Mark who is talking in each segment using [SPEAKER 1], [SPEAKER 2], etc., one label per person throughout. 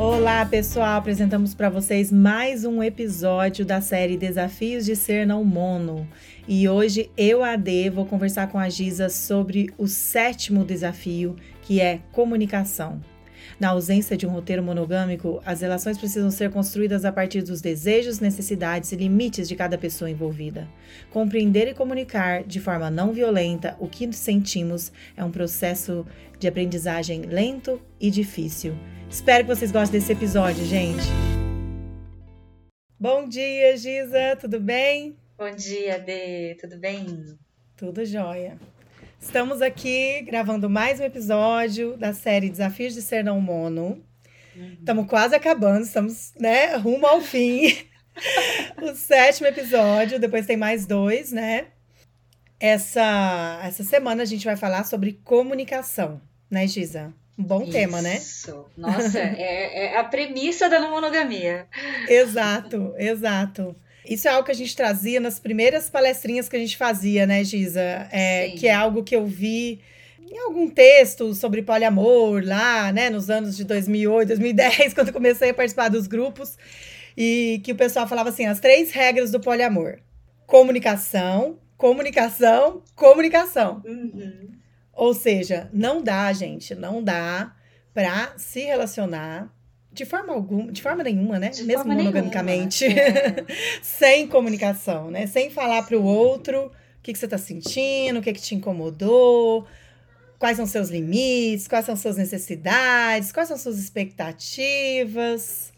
[SPEAKER 1] Olá, pessoal! Apresentamos para vocês mais um episódio da série Desafios de Ser Não Mono. E hoje eu, AD, vou conversar com a Giza sobre o sétimo desafio, que é comunicação. Na ausência de um roteiro monogâmico, as relações precisam ser construídas a partir dos desejos, necessidades e limites de cada pessoa envolvida. Compreender e comunicar de forma não violenta o que sentimos é um processo de aprendizagem lento e difícil. Espero que vocês gostem desse episódio, gente. Bom dia, Giza, tudo bem?
[SPEAKER 2] Bom dia, Dê, tudo bem?
[SPEAKER 1] Tudo jóia. Estamos aqui gravando mais um episódio da série Desafios de Ser Não Mono. Uhum. Estamos quase acabando, estamos, né, rumo ao fim. o sétimo episódio, depois tem mais dois, né? Essa, essa semana a gente vai falar sobre comunicação, né, Giza? Um bom Isso. tema, né?
[SPEAKER 2] Isso. Nossa, é, é a premissa da não monogamia.
[SPEAKER 1] exato, exato. Isso é algo que a gente trazia nas primeiras palestrinhas que a gente fazia, né, Giza? É, que é algo que eu vi em algum texto sobre poliamor lá, né, nos anos de 2008, 2010, quando comecei a participar dos grupos, e que o pessoal falava assim: as três regras do poliamor: comunicação, comunicação, comunicação. Uhum. Ou seja, não dá, gente, não dá para se relacionar de forma alguma, de forma nenhuma, né? De Mesmo monogamicamente, é. sem comunicação, né? Sem falar para o outro o que, que você está sentindo, o que, que te incomodou, quais são seus limites, quais são suas necessidades, quais são suas expectativas.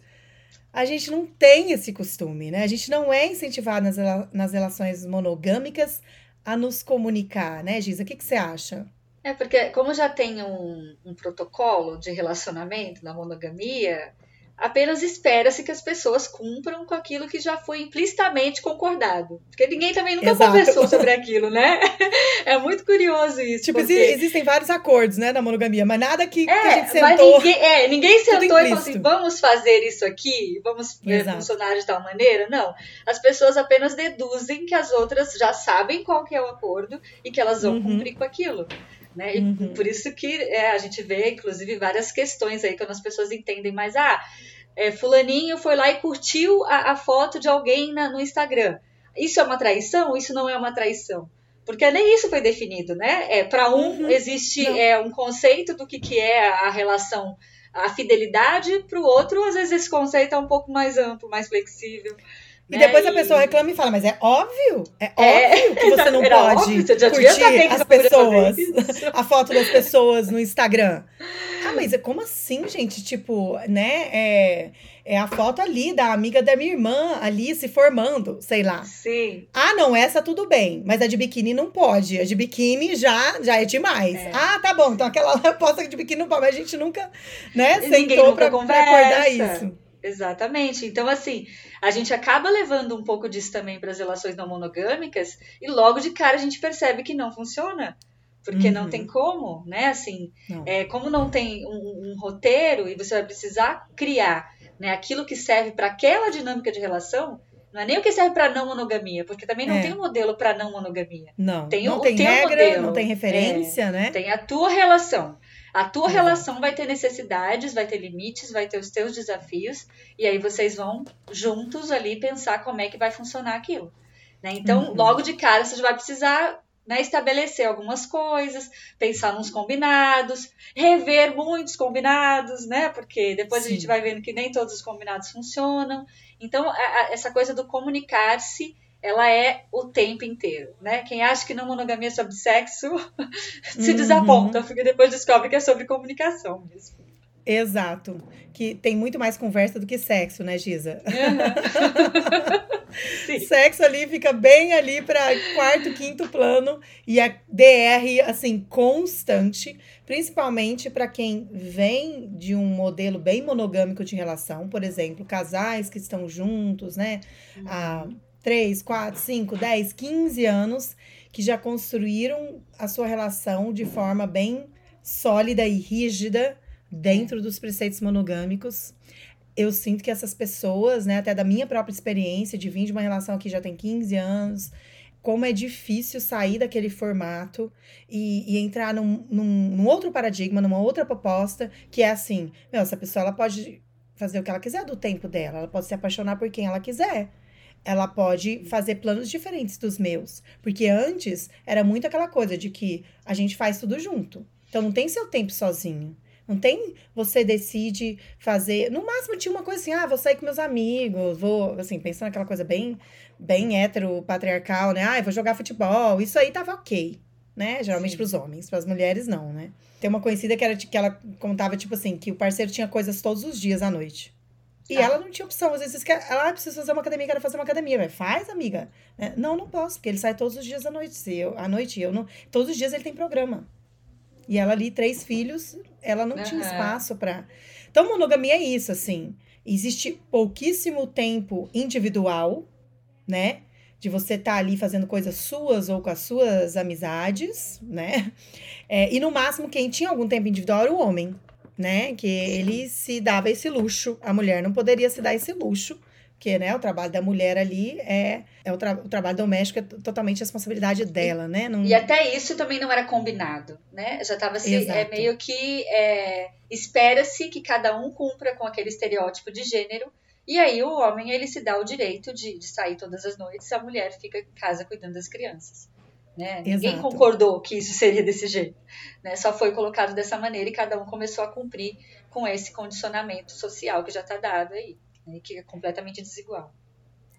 [SPEAKER 1] A gente não tem esse costume, né? A gente não é incentivado nas, nas relações monogâmicas a nos comunicar, né, Giza? O que, que você acha?
[SPEAKER 2] É, porque como já tem um, um protocolo de relacionamento na monogamia, apenas espera-se que as pessoas cumpram com aquilo que já foi implicitamente concordado. Porque ninguém também nunca Exato. conversou sobre aquilo, né? É muito curioso isso.
[SPEAKER 1] Tipo, porque... existem vários acordos, né, na monogamia, mas nada que, é, que a gente sentou... Mas
[SPEAKER 2] ninguém, é, ninguém sentou e falou assim, vamos fazer isso aqui? Vamos funcionar de tal maneira? Não. As pessoas apenas deduzem que as outras já sabem qual que é o acordo e que elas vão uhum. cumprir com aquilo. Né? Uhum. por isso que é, a gente vê, inclusive, várias questões aí quando as pessoas entendem mais. Ah, é, fulaninho foi lá e curtiu a, a foto de alguém na, no Instagram. Isso é uma traição? Isso não é uma traição? Porque nem isso foi definido, né? É, Para um uhum. existe é, um conceito do que, que é a relação, a fidelidade, para o outro, às vezes, esse conceito é um pouco mais amplo, mais flexível.
[SPEAKER 1] E depois a pessoa reclama e fala, mas é óbvio, é, é óbvio que você não pode óbvio, você curtir as pessoas, a foto das pessoas no Instagram. Ah, mas é como assim, gente? Tipo, né? É, é a foto ali da amiga da minha irmã ali se formando, sei lá.
[SPEAKER 2] Sim.
[SPEAKER 1] Ah, não, essa tudo bem, mas a de biquíni não pode. A de biquíni já, já é demais. É. Ah, tá bom, então aquela posta de biquíni não pode, mas a gente nunca, né, sentou pra, pra acordar isso.
[SPEAKER 2] Exatamente. Então, assim, a gente acaba levando um pouco disso também para as relações não monogâmicas e logo de cara a gente percebe que não funciona. Porque uhum. não tem como, né? Assim, não. É, como não tem um, um, roteiro e você vai precisar criar né, aquilo que serve para aquela dinâmica de relação, não é nem o que serve para não monogamia, porque também não é. tem um modelo para não monogamia.
[SPEAKER 1] Não, tem não o, tem regra, modelo, não tem referência, é, né?
[SPEAKER 2] Tem a tua relação. A tua uhum. relação vai ter necessidades, vai ter limites, vai ter os teus desafios, e aí vocês vão juntos ali pensar como é que vai funcionar aquilo. Né? Então, uhum. logo de cara, você já vai precisar né, estabelecer algumas coisas, pensar nos combinados, rever muitos combinados, né? Porque depois Sim. a gente vai vendo que nem todos os combinados funcionam. Então, a, a, essa coisa do comunicar-se ela é o tempo inteiro, né? Quem acha que não monogamia é sobre sexo se uhum. desaponta, porque depois descobre que é sobre comunicação mesmo.
[SPEAKER 1] Exato. Que tem muito mais conversa do que sexo, né, Giza? Uhum. sexo ali fica bem ali para quarto, quinto plano e a DR assim constante, principalmente para quem vem de um modelo bem monogâmico de relação, por exemplo, casais que estão juntos, né? Uhum. A 3, 4, 5, 10, 15 anos que já construíram a sua relação de forma bem sólida e rígida dentro dos preceitos monogâmicos. Eu sinto que essas pessoas, né, até da minha própria experiência de vir de uma relação que já tem 15 anos, como é difícil sair daquele formato e, e entrar num, num, num, outro paradigma, numa outra proposta, que é assim, meu, essa pessoa ela pode fazer o que ela quiser do tempo dela, ela pode se apaixonar por quem ela quiser. Ela pode fazer planos diferentes dos meus. Porque antes era muito aquela coisa de que a gente faz tudo junto. Então não tem seu tempo sozinho. Não tem você decide fazer. No máximo tinha uma coisa assim: ah, vou sair com meus amigos, vou, assim, pensando naquela coisa bem, bem heteropatriarcal, né? Ah, vou jogar futebol. Isso aí tava ok, né? Geralmente para os homens, para as mulheres não, né? Tem uma conhecida que, era, que ela contava, tipo assim, que o parceiro tinha coisas todos os dias à noite. E ah. ela não tinha opção. Às vezes, ela ah, precisa fazer uma academia, quero fazer uma academia. Mas faz, amiga. É, não, não posso, porque ele sai todos os dias à noite. Eu, à noite, eu não. Todos os dias ele tem programa. E ela ali, três filhos, ela não uhum. tinha espaço para. Então, monogamia é isso, assim. Existe pouquíssimo tempo individual, né? De você estar tá ali fazendo coisas suas ou com as suas amizades, né? É, e no máximo, quem tinha algum tempo individual era o homem, né? Que ele se dava esse luxo. A mulher não poderia se dar esse luxo porque né, o trabalho da mulher ali é, é o, tra o trabalho doméstico é totalmente responsabilidade dela, né?
[SPEAKER 2] Não... E até isso também não era combinado, né? Já estava assim, é meio que é, espera-se que cada um cumpra com aquele estereótipo de gênero, e aí o homem ele se dá o direito de, de sair todas as noites, a mulher fica em casa cuidando das crianças. Né? Ninguém concordou que isso seria desse jeito. Né? Só foi colocado dessa maneira e cada um começou a cumprir com esse condicionamento social que já está dado aí né, que é completamente desigual.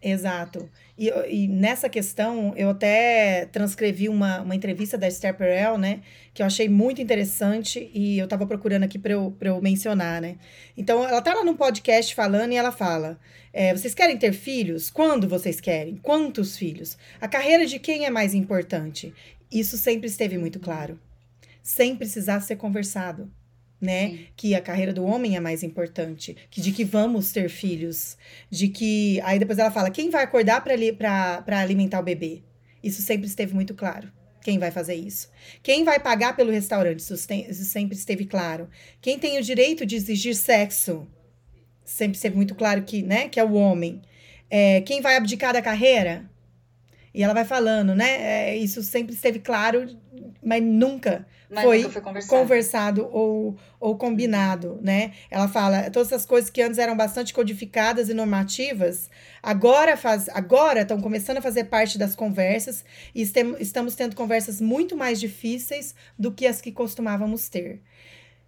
[SPEAKER 1] Exato. E, e, nessa questão, eu até transcrevi uma, uma entrevista da Esther Perel, né? Que eu achei muito interessante e eu estava procurando aqui para eu, eu mencionar, né? Então, ela tá lá no podcast falando e ela fala: é, vocês querem ter filhos? Quando vocês querem? Quantos filhos? A carreira de quem é mais importante? Isso sempre esteve muito claro. Sem precisar ser conversado né? Sim. Que a carreira do homem é mais importante, que de que vamos ter filhos, de que aí depois ela fala quem vai acordar para alimentar o bebê. Isso sempre esteve muito claro. Quem vai fazer isso? Quem vai pagar pelo restaurante? Isso, tem, isso sempre esteve claro. Quem tem o direito de exigir sexo? Sempre esteve muito claro que, né, que é o homem. É, quem vai abdicar da carreira? E ela vai falando, né? É, isso sempre esteve claro, mas nunca mas foi, foi conversado, conversado ou, ou combinado, né? Ela fala, todas essas coisas que antes eram bastante codificadas e normativas, agora faz, agora estão começando a fazer parte das conversas e estem, estamos tendo conversas muito mais difíceis do que as que costumávamos ter.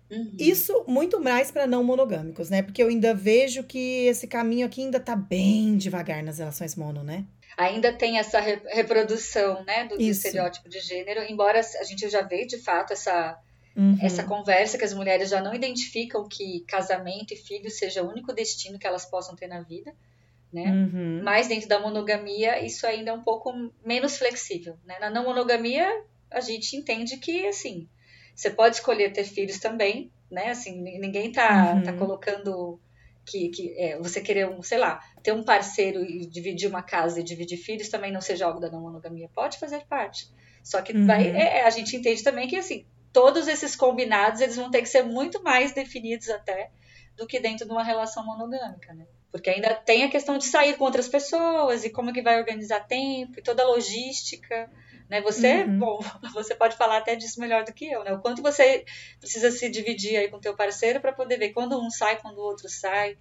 [SPEAKER 1] Uhum. Isso muito mais para não monogâmicos, né? Porque eu ainda vejo que esse caminho aqui ainda tá bem devagar nas relações mono, né?
[SPEAKER 2] Ainda tem essa reprodução né, do, do, estereótipo de gênero, embora a gente já vê de fato essa, uhum. essa conversa que as mulheres já não identificam que casamento e filho seja o único destino que elas possam ter na vida. Né? Uhum. Mas dentro da monogamia, isso ainda é um pouco menos flexível. Né? Na não monogamia, a gente entende que assim, você pode escolher ter filhos também, né? Assim, ninguém tá, uhum. tá colocando que, que é, você querer, um, sei lá, ter um parceiro e dividir uma casa e dividir filhos também não seja algo da não monogamia. Pode fazer parte. Só que uhum. vai, é, a gente entende também que, assim, todos esses combinados, eles vão ter que ser muito mais definidos até do que dentro de uma relação monogâmica, né? Porque ainda tem a questão de sair com outras pessoas e como que vai organizar tempo e toda a logística, né? Você, uhum. bom, você pode falar até disso melhor do que eu, né? O quanto você precisa se dividir aí com teu parceiro para poder ver quando um sai, quando o outro sai,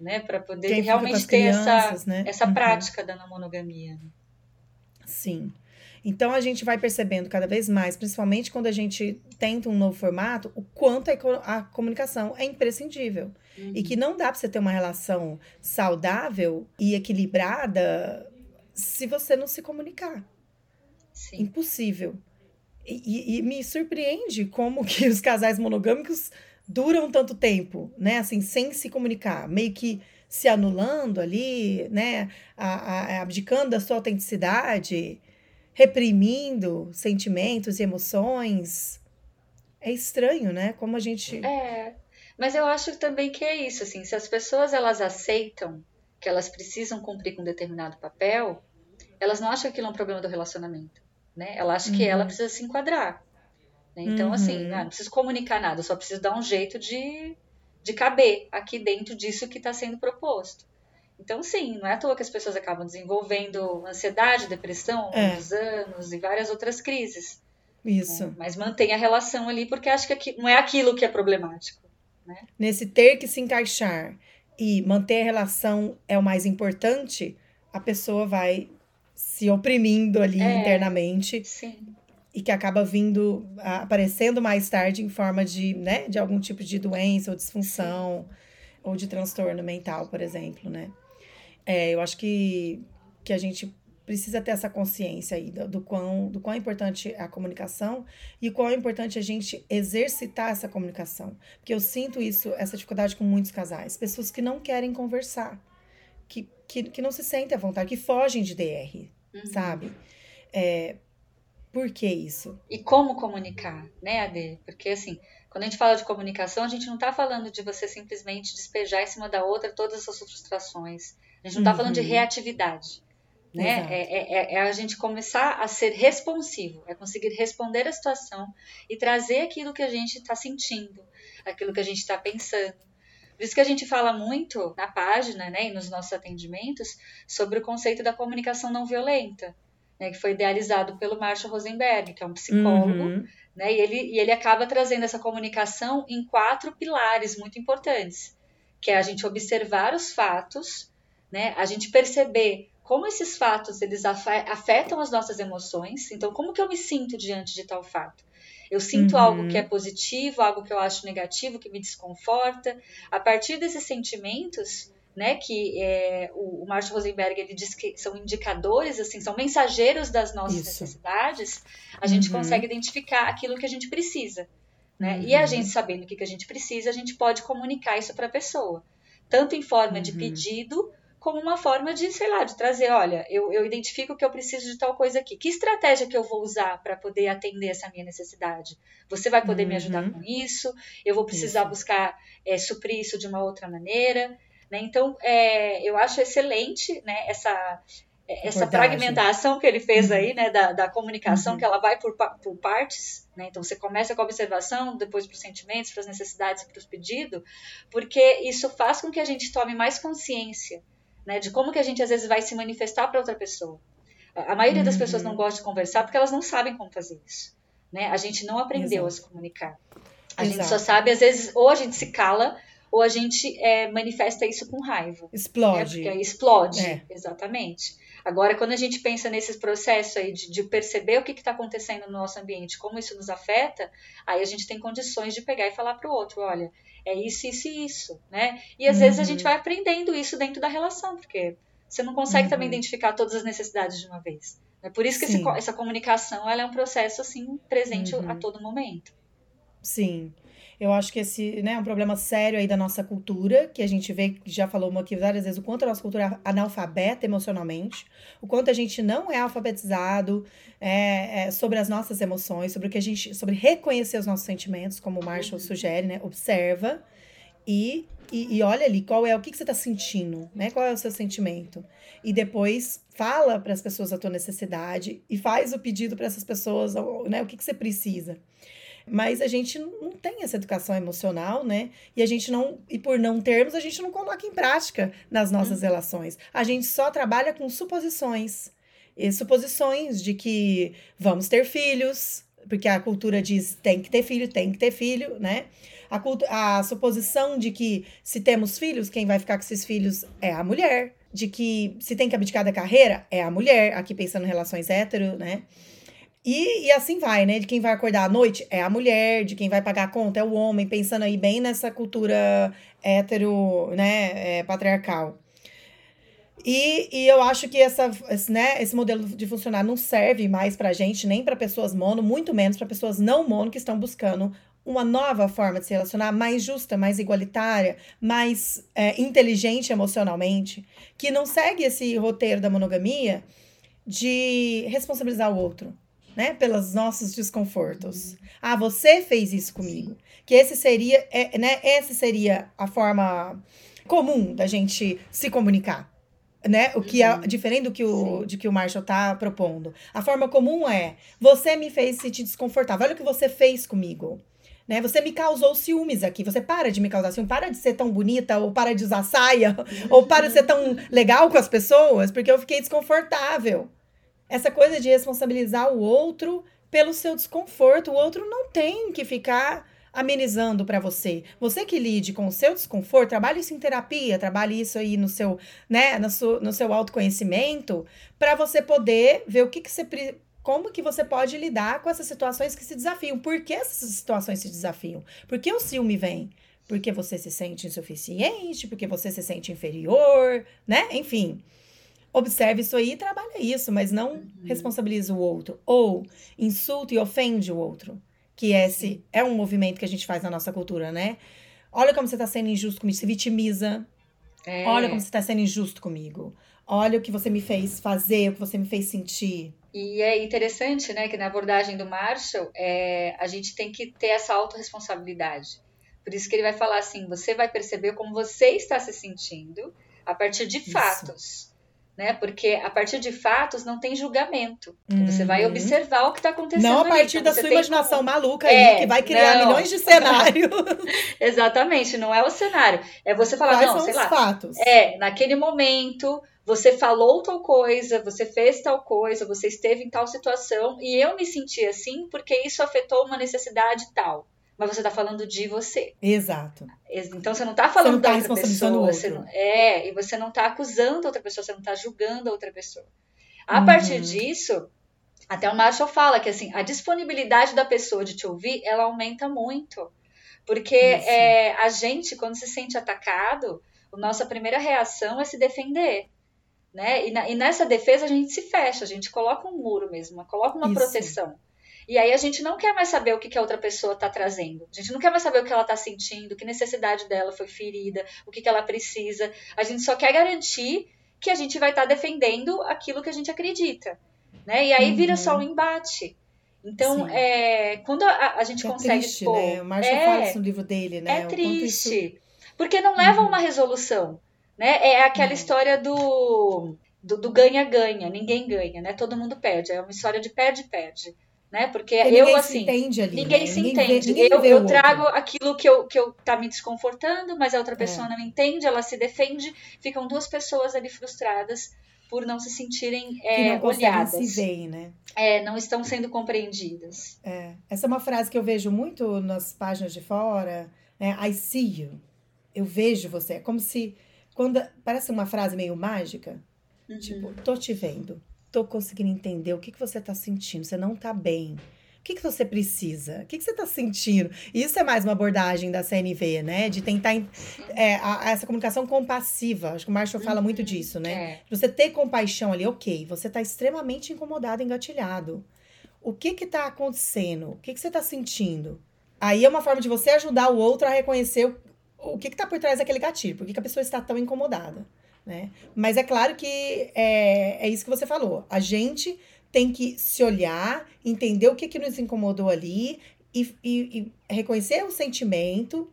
[SPEAKER 2] né? Para poder Quem realmente ter crianças, essa, né? essa uhum. prática da não monogamia. Né?
[SPEAKER 1] Sim. Então a gente vai percebendo cada vez mais, principalmente quando a gente tenta um novo formato, o quanto a, comunicação é imprescindível. Uhum. E que não dá para você ter uma relação saudável e equilibrada se você não se comunicar. Sim. Impossível. E, e, me surpreende como que os casais monogâmicos duram tanto tempo, né? Assim, sem se comunicar, meio que se anulando ali, né? A, a, abdicando da sua autenticidade, reprimindo sentimentos e emoções. É estranho, né? Como a gente.
[SPEAKER 2] É. Mas eu acho também que é isso, assim, se as pessoas elas aceitam que elas precisam cumprir com um determinado papel, elas não acham que aquilo é um problema do relacionamento né? Ela acha uhum. que ela uhum. precisa se enquadrar. Né? Então, assim, uhum. assim, não preciso comunicar nada, só preciso dar um jeito de, de caber aqui dentro disso que está sendo proposto. Então, sim, não é à toa que as pessoas acabam desenvolvendo ansiedade, depressão é. anos e várias outras crises.
[SPEAKER 1] Isso.
[SPEAKER 2] Né? Mas mantém a relação ali porque acha que não é aquilo que é problemático. Né?
[SPEAKER 1] Nesse ter que se encaixar e manter a relação é o mais importante, a pessoa vai se oprimindo ali é, internamente.
[SPEAKER 2] Sim.
[SPEAKER 1] E que acaba vindo, aparecendo mais tarde em forma de, né, de algum tipo de doença ou disfunção sim. ou de transtorno mental, por exemplo, né? É, eu acho que, que a gente precisa ter essa consciência aí do, do, quão, do quão importante é a comunicação e o quão é importante a gente exercitar essa comunicação. Porque eu sinto isso, essa dificuldade com muitos casais. Pessoas que não querem conversar, que, que, que não se sentem à vontade, que fogem de DR, uhum. sabe? É, por que isso?
[SPEAKER 2] E como comunicar, né, Ade? Porque assim, quando a gente fala de comunicação, a gente não está falando de você simplesmente despejar em cima da outra todas as suas frustrações. A gente não está uhum. falando de uhum. reatividade. Né? É, é, é, é, a gente começar a ser responsivo, é conseguir responder a situação e trazer aquilo que a gente está sentindo, aquilo que a gente está pensando. Por isso que a gente fala muito na página né, e nos nossos atendimentos sobre o conceito da comunicação não violenta, né, que foi idealizado pelo Marshall Rosenberg, que é um psicólogo, uhum. né, e, ele, e ele acaba trazendo essa comunicação em quatro pilares muito importantes, que é a gente observar os fatos, né, a gente perceber como esses fatos eles afetam as nossas emoções. Então, como que eu me sinto diante de tal fato? Eu sinto uhum. algo que é positivo, algo que eu acho negativo, que me desconforta. A partir desses sentimentos, né, que é, o, o Marshall Rosenberg ele diz que são indicadores, assim, são mensageiros das nossas Isso. necessidades, a gente uhum. consegue identificar aquilo que a gente precisa. Né? Uhum. E a gente sabendo o que, que a gente precisa, a gente pode comunicar isso para a pessoa, tanto em forma de uhum. pedido como uma forma de, sei lá, de trazer, olha, eu, eu identifico que eu preciso de tal coisa aqui. Que estratégia que eu vou usar para poder atender essa minha necessidade? Você vai poder uhum. me ajudar uhum. com isso? Eu vou precisar isso. buscar é, suprir isso de uma outra maneira? Né? Então, é, eu acho excelente né, essa, é, essa fragmentação que ele fez uhum. aí, né, da, da comunicação, uhum. que ela vai por, por partes, né, então você começa com a observação, depois para os sentimentos, para as necessidades e para os pedidos, porque isso faz com que a gente tome mais consciência né? De como que a gente às vezes vai se manifestar para outra pessoa. A maioria das pessoas não uhum. gosta de conversar porque elas não sabem como fazer isso, né? A gente não aprendeu Exato. a se comunicar. A Exato. gente só sabe, às vezes, ou a gente se cala, ou a gente é, manifesta isso com raiva.
[SPEAKER 1] Explode.
[SPEAKER 2] Né? explode, é. exatamente. Agora, quando a gente pensa nesses processos aí de, de perceber o que está acontecendo no nosso ambiente, como isso nos afeta, aí a gente tem condições de pegar e falar para o outro, olha, é isso, isso e isso, né? E às uhum. vezes a gente uhum. vai aprendendo isso dentro da relação, porque você não consegue uhum. também identificar todas as necessidades de uma vez. É por isso que esse, essa comunicação ela é um processo assim presente uhum. a todo momento.
[SPEAKER 1] Sim. Eu acho que esse né, é um problema sério aí da nossa cultura, que a gente vê, já falou aqui várias vezes, o quanto a nossa cultura é analfabeta emocionalmente, o quanto a gente não é alfabetizado é, é, sobre as nossas emoções, sobre o que a gente. sobre reconhecer os nossos sentimentos, como o Marshall uhum. sugere, né? Observa e, e, e, olha ali qual é o que, que você está sentindo, né? Qual é o seu sentimento. E depois fala para as pessoas a tua necessidade e faz o pedido para essas pessoas, né? O que, que você precisa. Mas a gente não tem essa educação emocional, né? E a gente não, e por não termos, a gente não coloca em prática nas nossas uhum. relações. A gente só trabalha com suposições. E suposições de que vamos ter filhos, porque a cultura diz tem que ter filho, tem que ter filho, né? A, a suposição de que se temos filhos, quem vai ficar com esses filhos é a mulher. De que se tem que abdicar da carreira, é a mulher, aqui pensando em relações hétero, né? E, e assim vai, né? De quem vai acordar à noite é a mulher, de quem vai pagar a conta é o homem, pensando aí bem nessa cultura hétero, né, é, patriarcal. E, e eu acho que essa, esse, né, esse modelo de funcionar não serve mais pra gente, nem para pessoas mono, muito menos para pessoas não mono que estão buscando uma nova forma de se relacionar, mais justa, mais igualitária, mais é, inteligente emocionalmente, que não segue esse roteiro da monogamia de responsabilizar o outro né? Pelos nossos desconfortos. Ah, você fez isso comigo. Que esse seria, é, né? Essa seria a forma comum da gente se comunicar. Né? O que é uhum. diferente do que o, de que o Marshall tá propondo. A forma comum é: você me fez sentir desconfortável. Olha o que você fez comigo. Né? Você me causou ciúmes aqui. Você para de me causar ciúmes. Para de ser tão bonita, ou para de usar saia, ou para de ser tão legal com as pessoas, porque eu fiquei desconfortável essa coisa de responsabilizar o outro pelo seu desconforto. O outro não tem que ficar amenizando para você. Você que lide com o seu desconforto, trabalhe isso em terapia, trabalhe isso aí no seu, né, no seu, no seu autoconhecimento, para você poder ver o que, que você como que você pode lidar com essas situações que se desafiam. Por que essas situações se desafiam? Por que o ciúme vem? Porque você se sente insuficiente, porque você se sente inferior, né? Enfim. Observe isso aí e trabalhe isso, mas não uhum. responsabilize o outro. Ou insulta e ofende o outro que esse é um movimento que a gente faz na nossa cultura, né? Olha como você está sendo injusto comigo, se vitimiza. É. Olha como você está sendo injusto comigo. Olha o que você me fez fazer, o que você me fez sentir.
[SPEAKER 2] E é interessante, né, que na abordagem do Marshall, é, a gente tem que ter essa autorresponsabilidade. Por isso que ele vai falar assim: você vai perceber como você está se sentindo a partir de isso. fatos né? Porque a partir de fatos não tem julgamento. Uhum. Você vai uhum. observar o que está acontecendo.
[SPEAKER 1] Não a partir
[SPEAKER 2] ali.
[SPEAKER 1] da sua imaginação maluca é, aí, que vai criar não. milhões de cenários.
[SPEAKER 2] Exatamente, não é o cenário. É você falar,
[SPEAKER 1] Quais
[SPEAKER 2] não, sei lá.
[SPEAKER 1] Fatos?
[SPEAKER 2] É, naquele momento você falou tal coisa, você fez tal coisa, você esteve em tal situação e eu me senti assim porque isso afetou uma necessidade tal mas você está falando de você.
[SPEAKER 1] Exato.
[SPEAKER 2] Então você não está falando não tá da outra pessoa. Você não, é, e você não está acusando outra pessoa, você não está julgando a outra pessoa. A uhum. partir disso, até o Marshall fala que assim, a disponibilidade da pessoa de te ouvir, ela aumenta muito. Porque é, a gente, quando se sente atacado, a nossa primeira reação é se defender. Né? E, na, e nessa defesa a gente se fecha, a gente coloca um muro mesmo, coloca uma Isso. proteção. E aí a gente não quer mais saber o que, que a outra pessoa está trazendo. A gente não quer mais saber o que ela está sentindo, que necessidade dela foi ferida, o que, que ela precisa. A gente só quer garantir que a gente vai estar tá defendendo aquilo que a gente acredita. Né? E aí uhum. vira só um embate. Então, é, quando a, a gente
[SPEAKER 1] é
[SPEAKER 2] consegue.
[SPEAKER 1] Triste, expor, né? O Marshall é, fala isso no livro dele, né?
[SPEAKER 2] É triste. Isso... Porque não leva a uhum. uma resolução. Né? É aquela uhum. história do do ganha-ganha, ninguém ganha, né? Todo mundo perde. É uma história de perde-perde né? Porque, Porque eu assim,
[SPEAKER 1] entende ali,
[SPEAKER 2] ninguém
[SPEAKER 1] né?
[SPEAKER 2] se ninguém entende. Vê, ninguém eu, eu trago aquilo que eu que eu tá me desconfortando, mas a outra pessoa é. não entende, ela se defende, ficam duas pessoas ali frustradas por não se sentirem é,
[SPEAKER 1] não
[SPEAKER 2] olhadas.
[SPEAKER 1] Se veem, né?
[SPEAKER 2] É, não estão sendo compreendidas.
[SPEAKER 1] É. Essa é uma frase que eu vejo muito nas páginas de fora, né? I see you. Eu vejo você. É como se quando parece uma frase meio mágica, uhum. tipo, tô te vendo tô conseguindo entender o que, que você está sentindo. Você não está bem. O que, que você precisa? O que, que você está sentindo? Isso é mais uma abordagem da CNV, né? De tentar é, a, essa comunicação compassiva. Acho que o Marshall fala muito uhum. disso, né? É. Você ter compaixão ali, ok, você está extremamente incomodado, engatilhado. O que que tá acontecendo? O que, que você está sentindo? Aí é uma forma de você ajudar o outro a reconhecer o, o que está por trás daquele gatilho. Por que, que a pessoa está tão incomodada? Né? Mas é claro que é, é isso que você falou. A gente tem que se olhar, entender o que, que nos incomodou ali e, e, e reconhecer o sentimento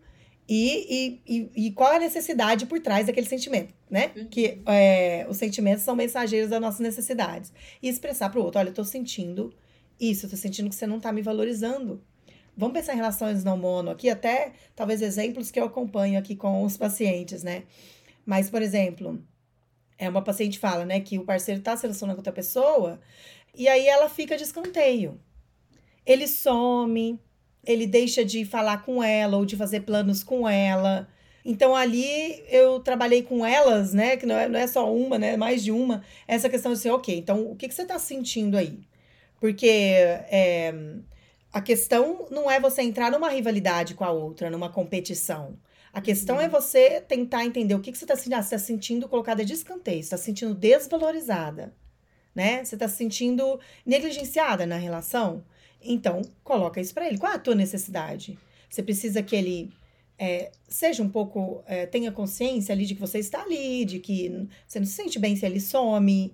[SPEAKER 1] e, e, e, qual a necessidade por trás daquele sentimento, né? Uhum. Que é, os sentimentos são mensageiros das nossas necessidades. E expressar para o outro, olha, eu tô sentindo isso, eu tô sentindo que você não tá me valorizando. Vamos pensar em relações não mono aqui, até talvez exemplos que eu acompanho aqui com os pacientes, né? Mas, por exemplo, é uma paciente fala, né, que o parceiro está se relacionando com outra pessoa e aí ela fica de escanteio. Ele some, ele deixa de falar com ela ou de fazer planos com ela. Então ali eu trabalhei com elas, né? Que não é, não é só uma, né? Mais de uma. Essa questão de ser, ok, então o que, que você está sentindo aí? Porque é, a questão não é você entrar numa rivalidade com a outra, numa competição. A questão é uhum. você tentar entender o que, que você está sentindo. Ah, você está sentindo colocada de escanteio, você está sentindo desvalorizada, né? Você está se sentindo negligenciada na relação. Então, coloca isso para ele. Qual é a tua necessidade? Você precisa que ele é, seja um pouco, é, tenha consciência ali de que você está ali, de que você não se sente bem se ele some,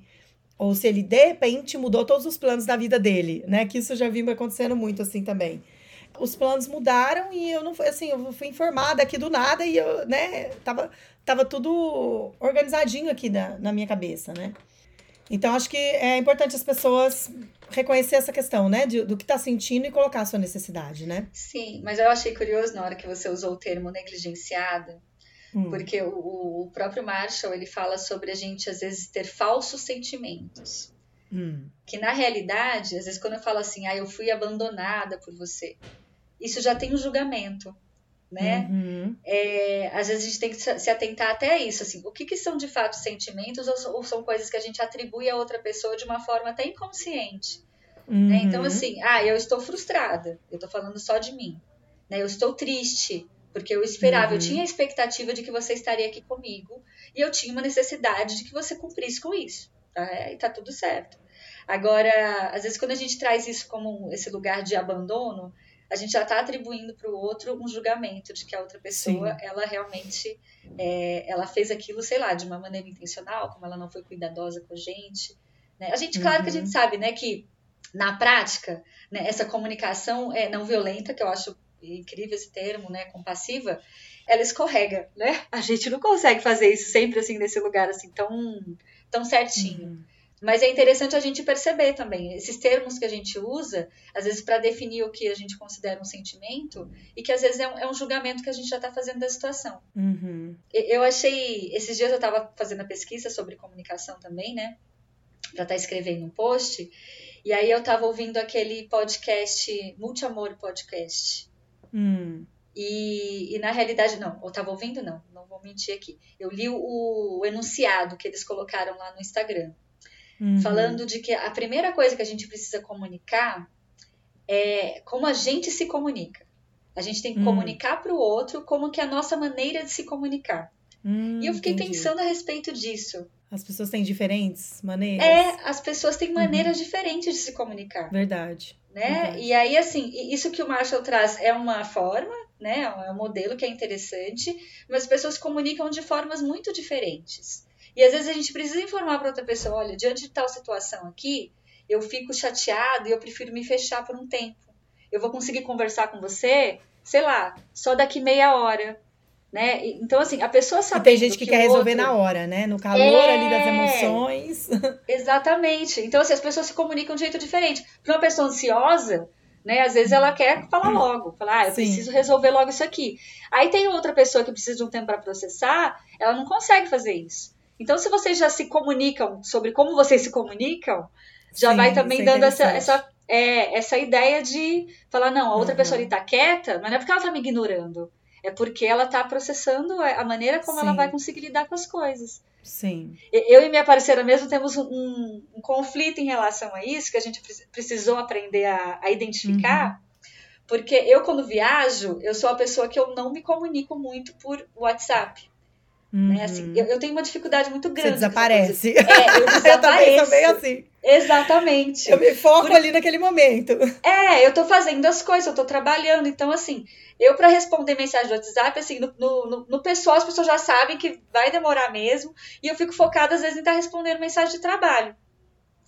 [SPEAKER 1] ou se ele de repente mudou todos os planos da vida dele, né? Que isso já vi acontecendo muito assim também os planos mudaram e eu não fui assim, eu fui informada aqui do nada e eu, né, tava, tava tudo organizadinho aqui na, na minha cabeça, né? Então, acho que é importante as pessoas reconhecer essa questão, né? De, do que está sentindo e colocar a sua necessidade, né?
[SPEAKER 2] Sim, mas eu achei curioso na hora que você usou o termo negligenciada, hum. porque o, o próprio Marshall, ele fala sobre a gente, às vezes, ter falsos sentimentos. Hum. Que na realidade, às vezes, quando eu falo assim, ah, eu fui abandonada por você, isso já tem um julgamento. Né? Uhum. É, às vezes a gente tem que se atentar até a isso, assim, o que, que são de fato sentimentos ou, ou, são coisas que a gente atribui a outra pessoa de uma forma até inconsciente. Uhum. Né? Então, assim, ah, eu estou frustrada, eu estou falando só de mim. Né? Eu estou triste, porque eu esperava, uhum. eu tinha a expectativa de que você estaria aqui comigo e eu tinha uma necessidade de que você cumprisse com isso. Tá? E tá tudo certo. Agora, às vezes, quando a gente traz isso como esse lugar de abandono, a gente já está atribuindo para o outro um julgamento de que a outra pessoa, Sim. ela realmente, é, ela fez aquilo, sei lá, de uma maneira intencional, como ela não foi cuidadosa com a gente. Né? A gente, claro uhum. que a gente uhum. sabe, né, que na prática, né, essa comunicação é não violenta, que eu acho incrível esse termo, né, compassiva, ela escorrega, né? A gente não consegue fazer isso sempre assim nesse lugar assim tão tão certinho. Uhum. Mas é interessante a gente perceber também esses termos que a gente usa, às vezes para definir o que a gente considera um sentimento, e que às vezes é um, é um julgamento que a gente já está fazendo da situação. Uhum. Eu achei. Esses dias eu estava fazendo a pesquisa sobre comunicação também, né? Para estar tá escrevendo um post, e aí eu estava ouvindo aquele podcast, Multiamor Podcast. Hum. E, e, na realidade, não, eu estava ouvindo, não, não vou mentir aqui. Eu li o, o enunciado que eles colocaram lá no Instagram uhum. falando de que a primeira coisa que a gente precisa comunicar é como a gente se comunica. A gente tem que uhum. comunicar para o outro como que é a nossa maneira de se comunicar. Hum, e eu fiquei entendi. pensando a respeito disso.
[SPEAKER 1] As pessoas têm diferentes maneiras?
[SPEAKER 2] É, as pessoas têm maneiras uhum. diferentes de se comunicar.
[SPEAKER 1] Verdade.
[SPEAKER 2] Né?
[SPEAKER 1] Verdade.
[SPEAKER 2] E aí, assim, isso que o Marshall traz é uma forma, né? É um modelo que é interessante, mas as pessoas comunicam de formas muito diferentes. E às vezes a gente precisa informar para outra pessoa: olha, diante de tal situação aqui, eu fico chateado e eu prefiro me fechar por um tempo. Eu vou conseguir conversar com você, sei lá, só daqui meia hora. Né? Então, assim, a pessoa sabe.
[SPEAKER 1] E tem gente que, que quer resolver outro... na hora, né? No calor é... ali das emoções.
[SPEAKER 2] Exatamente. Então, assim, as pessoas se comunicam de um jeito diferente. Para uma pessoa ansiosa, né? Às vezes ela quer falar logo, falar, ah, eu Sim. preciso resolver logo isso aqui. Aí tem outra pessoa que precisa de um tempo para processar, ela não consegue fazer isso. Então, se vocês já se comunicam sobre como vocês se comunicam, já Sim, vai também é dando essa, essa, é, essa ideia de falar, não, a outra uhum. pessoa ali tá quieta, mas não é porque ela tá me ignorando. É porque ela tá processando a maneira como Sim. ela vai conseguir lidar com as coisas.
[SPEAKER 1] Sim.
[SPEAKER 2] Eu e minha parceira mesmo temos um, um conflito em relação a isso, que a gente precisou aprender a, a identificar. Uhum. Porque eu, quando viajo, eu sou a pessoa que eu não me comunico muito por WhatsApp. Uhum. Né? Assim, eu, eu, tenho uma dificuldade muito grande. Você
[SPEAKER 1] desaparece.
[SPEAKER 2] É, eu desapareço. eu também
[SPEAKER 1] assim.
[SPEAKER 2] Exatamente.
[SPEAKER 1] Eu me foco Por... ali naquele momento.
[SPEAKER 2] É, eu tô fazendo as coisas, eu tô trabalhando. Então, assim, eu para responder mensagem do WhatsApp, assim, no, no, no, pessoal as pessoas já sabem que vai demorar mesmo. E eu fico focada, às vezes, em estar tá respondendo mensagem de trabalho.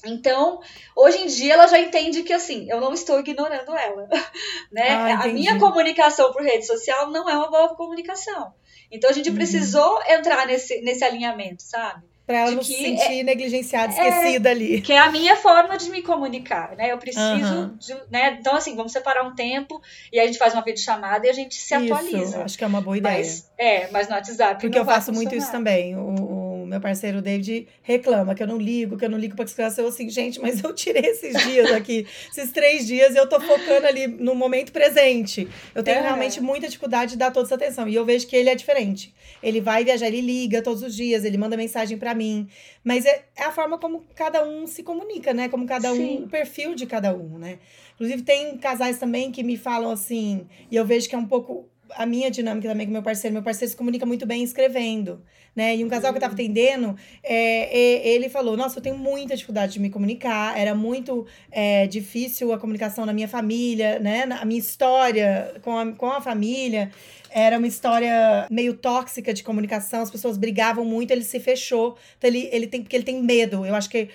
[SPEAKER 2] Então, hoje em dia, ela já entende que, assim, eu não estou ignorando ela. Né? Ah, a minha comunicação por rede social não é uma boa comunicação. Então a gente uhum. precisou entrar nesse, nesse alinhamento, sabe?
[SPEAKER 1] Pra ela não se sentir é, negligenciada, esquecida
[SPEAKER 2] é,
[SPEAKER 1] ali.
[SPEAKER 2] Que é a minha forma de me comunicar, né? Eu preciso, uhum. de, né? Então, assim, vamos separar um tempo e a gente faz uma videochamada e a gente se isso, atualiza.
[SPEAKER 1] Acho que é uma boa ideia.
[SPEAKER 2] Mas, é, mas no WhatsApp.
[SPEAKER 1] Porque eu faço muito isso também. O meu parceiro David reclama que eu não ligo, que eu não ligo para descansar. Eu assim, gente, mas eu tirei esses dias aqui, esses três dias, e eu tô focando ali no momento presente. Eu tenho é. realmente muita dificuldade de dar toda essa atenção. E eu vejo que ele é diferente. Ele vai viajar, ele liga todos os dias, ele manda mensagem para mim. Mas é, é, a forma como cada um se comunica, né? Como cada Sim. um, o perfil de cada um, né? Inclusive, tem casais também que me falam assim, e eu vejo que é um pouco a minha dinâmica também com meu parceiro. Meu parceiro se comunica muito bem escrevendo, né? E um casal que eu tava atendendo, é, é, ele falou: Nossa, eu tenho muita dificuldade de me comunicar. Era muito é, difícil a comunicação na minha família, né? A minha história com a, com a família. Era uma história meio tóxica de comunicação, as pessoas brigavam muito, ele se fechou. Então, ele, ele tem, porque ele tem medo. Eu acho que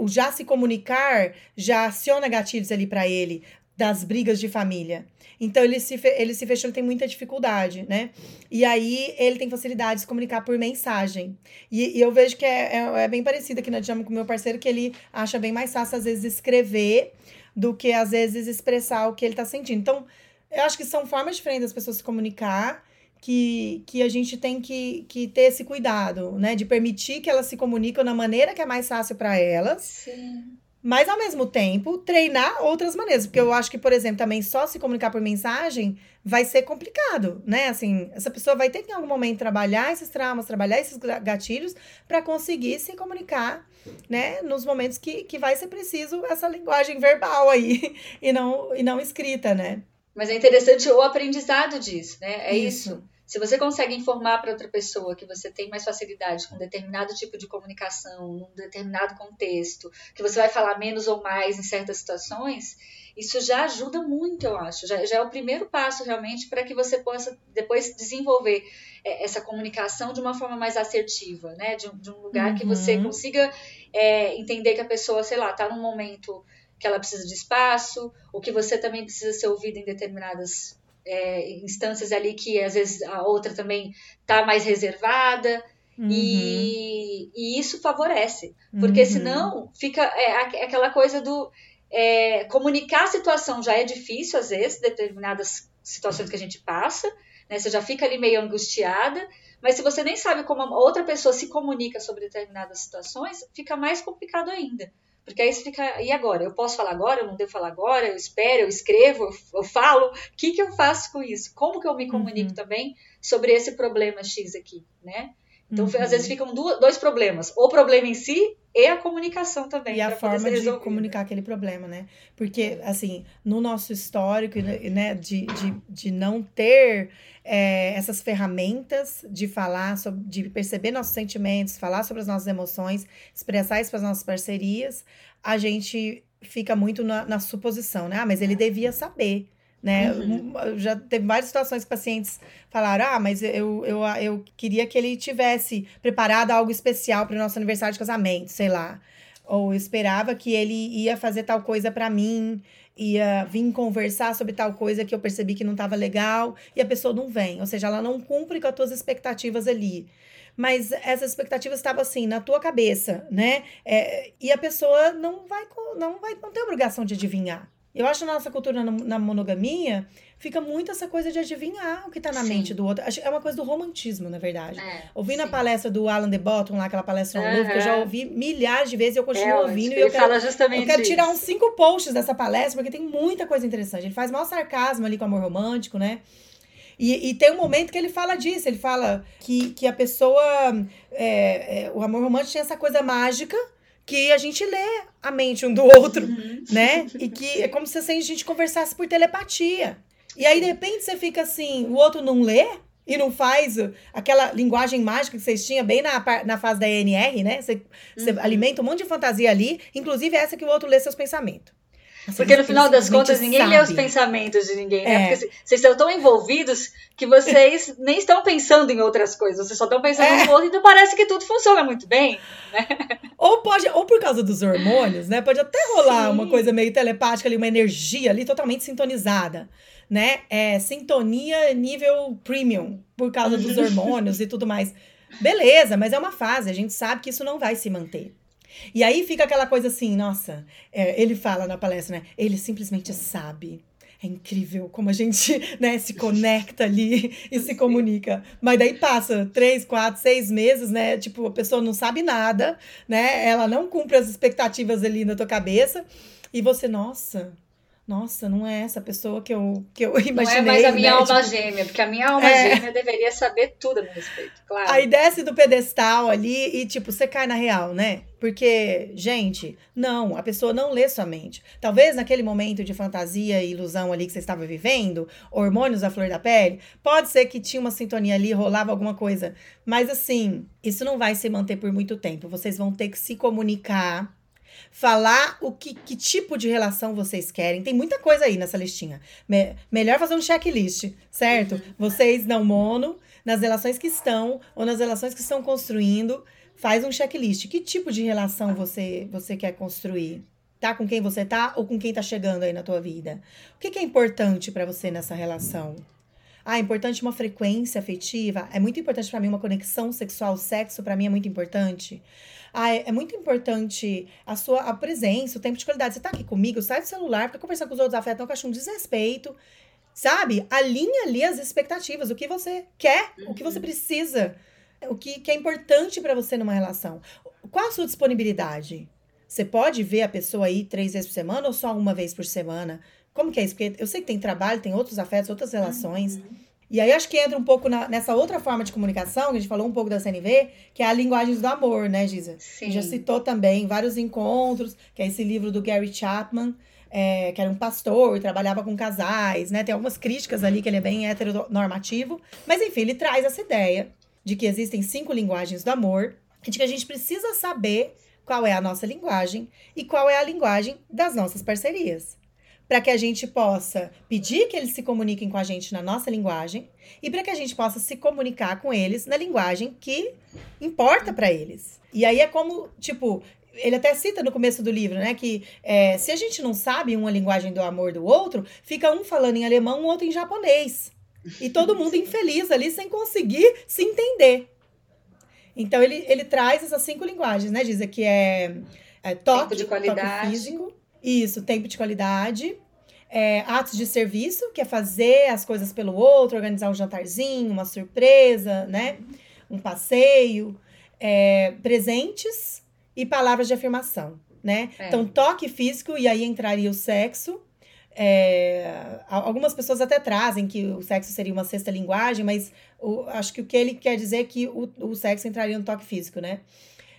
[SPEAKER 1] o já se comunicar já aciona gatilhos ali para ele das brigas de família. Então ele se, ele se fechou, ele tem muita dificuldade, né? E aí ele tem facilidade de se comunicar por mensagem. E, e eu vejo que é, é, é, bem parecido aqui na dinâmica com o meu parceiro, que ele acha bem mais fácil, às vezes, escrever do que, às vezes, expressar o que ele tá sentindo. Então, eu acho que são formas diferentes das pessoas se comunicar. Que, que a gente tem que, que ter esse cuidado, né? De permitir que elas se comuniquem na maneira que é mais fácil para elas.
[SPEAKER 2] Sim
[SPEAKER 1] Mas, ao mesmo tempo, treinar outras maneiras. Porque eu acho que, por exemplo, também só se comunicar por mensagem vai ser complicado, né? Assim, essa pessoa vai ter que, em algum momento, trabalhar esses traumas, trabalhar esses gatilhos para conseguir se comunicar, né? Nos momentos que, que vai ser preciso essa linguagem verbal aí e não, e não escrita, né?
[SPEAKER 2] Mas é interessante o aprendizado disso, né? É isso. isso. Se você consegue informar para outra pessoa que você tem mais facilidade com determinado tipo de comunicação, num determinado contexto, que você vai falar menos ou mais em certas situações, isso já ajuda muito, eu acho. Já, já é o primeiro passo realmente para que você possa depois desenvolver é, essa comunicação de uma forma mais assertiva, né? De, de um lugar uhum. que você consiga é, entender que a pessoa, sei lá, está num momento que ela precisa de espaço, ou que você também precisa ser ouvido em determinadas é, instâncias ali que às vezes a outra também está mais reservada. Uhum. E, e, isso favorece, porque uhum. senão fica é, aquela coisa do é, comunicar a situação já é difícil às vezes, determinadas situações que a gente passa, né? Você já fica ali meio angustiada, mas se você nem sabe como a outra pessoa se comunica sobre determinadas situações, fica mais complicado ainda. Porque aí você fica, e agora? Eu posso falar agora? Eu não devo falar agora? Eu espero, eu escrevo, eu, eu falo? O que, que eu faço com isso? Como que eu me comunico uhum. também sobre esse problema X aqui, né? Então, uhum. às vezes ficam dois problemas. O problema em si e a comunicação também.
[SPEAKER 1] E a forma de comunicar aquele problema, né? Porque, assim, no nosso histórico, né, de, de, de não ter é, essas ferramentas de falar, sobre, de perceber nossos sentimentos, falar sobre as nossas emoções, expressar isso para as nossas parcerias, a gente fica muito na, na suposição, né? Ah, mas ele devia saber né? Uhum. Já teve várias situações que pacientes falaram: ah, mas eu, eu, eu queria que ele tivesse preparado algo especial para o nosso aniversário de casamento, sei lá. Ou eu esperava que ele ia fazer tal coisa para mim, ia vir conversar sobre tal coisa que eu percebi que não estava legal, e a pessoa não vem. Ou seja, ela não cumpre com as tuas expectativas ali mas essas expectativas estavam assim na tua cabeça, né? É, e a pessoa não vai, não vai, não tem obrigação de adivinhar. Eu acho que na nossa cultura na monogamia fica muito essa coisa de adivinhar o que está na sim. mente do outro. É uma coisa do romantismo, na verdade. É, Ouvindo sim. a palestra do Alan de Botton, lá, aquela palestra uhum. que eu já ouvi milhares de vezes e eu continuo é, ouvindo.
[SPEAKER 2] e eu quero, eu
[SPEAKER 1] quero tirar uns cinco posts dessa palestra, porque tem muita coisa interessante. Ele faz maior sarcasmo ali com amor romântico, né? E, e, tem um momento que ele fala disso, ele fala que, que a pessoa. É, é, o amor romântico tinha essa coisa mágica que a gente lê a mente um do outro, uhum. né? E que é como se assim, a gente conversasse por telepatia. E aí, de repente, você fica assim, o outro não lê e não faz aquela linguagem mágica que vocês tinham bem na, na fase da ENR, né? Você, uhum. você alimenta um monte de fantasia ali, inclusive essa que o outro lê seus pensamentos.
[SPEAKER 2] Porque no final das contas, ninguém sabe. lê os pensamentos de ninguém, né? É. Porque vocês estão tão envolvidos que vocês nem estão pensando em outras coisas, vocês só estão pensando é. no outro, então parece que tudo funciona muito bem, né?
[SPEAKER 1] Ou pode, ou por causa dos hormônios, né? Pode até rolar Sim. uma coisa meio telepática ali, uma energia ali totalmente sintonizada, né? É, sintonia nível premium, por causa dos hormônios e tudo mais. Beleza, mas é uma fase, a gente sabe que isso não vai se manter. E aí fica aquela coisa assim, nossa, é, ele fala na palestra, né? Ele simplesmente sabe. É incrível como a gente né, se conecta ali e se comunica. Mas daí passa três, quatro, seis meses, né? Tipo, a pessoa não sabe nada, né? Ela não cumpre as expectativas ali na tua cabeça. E você, nossa, nossa, não é essa pessoa que eu, que eu imaginei. Não é
[SPEAKER 2] mais a minha né? alma tipo, gêmea, porque a minha alma é... gêmea deveria saber tudo a meu respeito, claro.
[SPEAKER 1] Aí desce do pedestal ali e, tipo, você cai na real, né? Porque, gente, não, a pessoa não lê sua mente. Talvez naquele momento de fantasia e ilusão ali que você estava vivendo, hormônios à flor da pele, pode ser que tinha uma sintonia ali, rolava alguma coisa. Mas, assim, isso não vai se manter por muito tempo. Vocês vão ter que se comunicar falar o que, que tipo de relação vocês querem. Tem muita coisa aí nessa listinha. Me, melhor fazer um checklist, certo? Uhum. Vocês não mono, nas relações que estão ou nas relações que estão construindo, faz um checklist. Que tipo de relação você, você quer construir? Tá com quem você tá ou com quem tá chegando aí na tua vida? O que, que é importante para você nessa relação? Ah, é importante uma frequência afetiva? É muito importante para mim uma conexão sexual, sexo para mim é muito importante. Ah, é, é, muito importante a sua a presença, o tempo de qualidade. Você tá aqui comigo, sai do celular, para conversar com os outros afetos, não que eu acho um desrespeito. Sabe? Alinha ali as expectativas, o que você quer, uhum. o que você uhum. precisa, o que, que é importante para você numa relação. Qual a sua disponibilidade? Você pode ver a pessoa aí três vezes por semana ou só uma vez por semana? Como que é isso? Porque eu sei que tem trabalho, tem outros afetos, outras relações. Uhum. E aí acho que entra um pouco na, nessa outra forma de comunicação, que a gente falou um pouco da CNV, que é a linguagem do amor, né, Giza? Sim. Já citou também vários encontros, que é esse livro do Gary Chapman, é, que era um pastor, trabalhava com casais, né? Tem algumas críticas ali que ele é bem heteronormativo. Mas enfim, ele traz essa ideia de que existem cinco linguagens do amor e de que a gente precisa saber qual é a nossa linguagem e qual é a linguagem das nossas parcerias. Para que a gente possa pedir que eles se comuniquem com a gente na nossa linguagem e para que a gente possa se comunicar com eles na linguagem que importa para eles. E aí é como, tipo, ele até cita no começo do livro, né, que é, se a gente não sabe uma linguagem do amor do outro, fica um falando em alemão, o outro em japonês. E todo mundo infeliz ali sem conseguir se entender. Então ele, ele traz essas cinco linguagens, né? Diz que é, é toque, tempo de qualidade. toque físico, isso, tempo de qualidade, é, atos de serviço, que é fazer as coisas pelo outro, organizar um jantarzinho, uma surpresa, né? Um passeio, é, presentes e palavras de afirmação, né? É. Então, toque físico, e aí entraria o sexo, é, algumas pessoas até trazem que o sexo seria uma sexta linguagem, mas o, acho que o que ele quer dizer é que o, o sexo entraria no toque físico, né?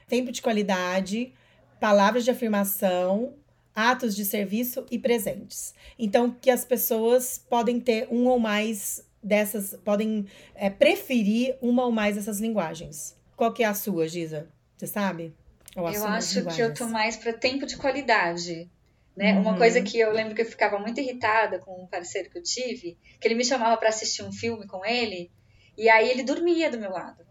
[SPEAKER 1] Tempo de qualidade, palavras de afirmação, atos de serviço e presentes. Então, que as pessoas podem ter um ou mais dessas, podem é, preferir uma ou mais dessas linguagens. Qual que é a sua, Giza? Você sabe?
[SPEAKER 2] eu acho que eu tô mais para tempo de qualidade. Né? Uhum. Uma coisa que eu lembro que eu ficava muito irritada com um parceiro que eu tive, que ele me chamava para assistir um filme com ele, e aí ele dormia do meu lado.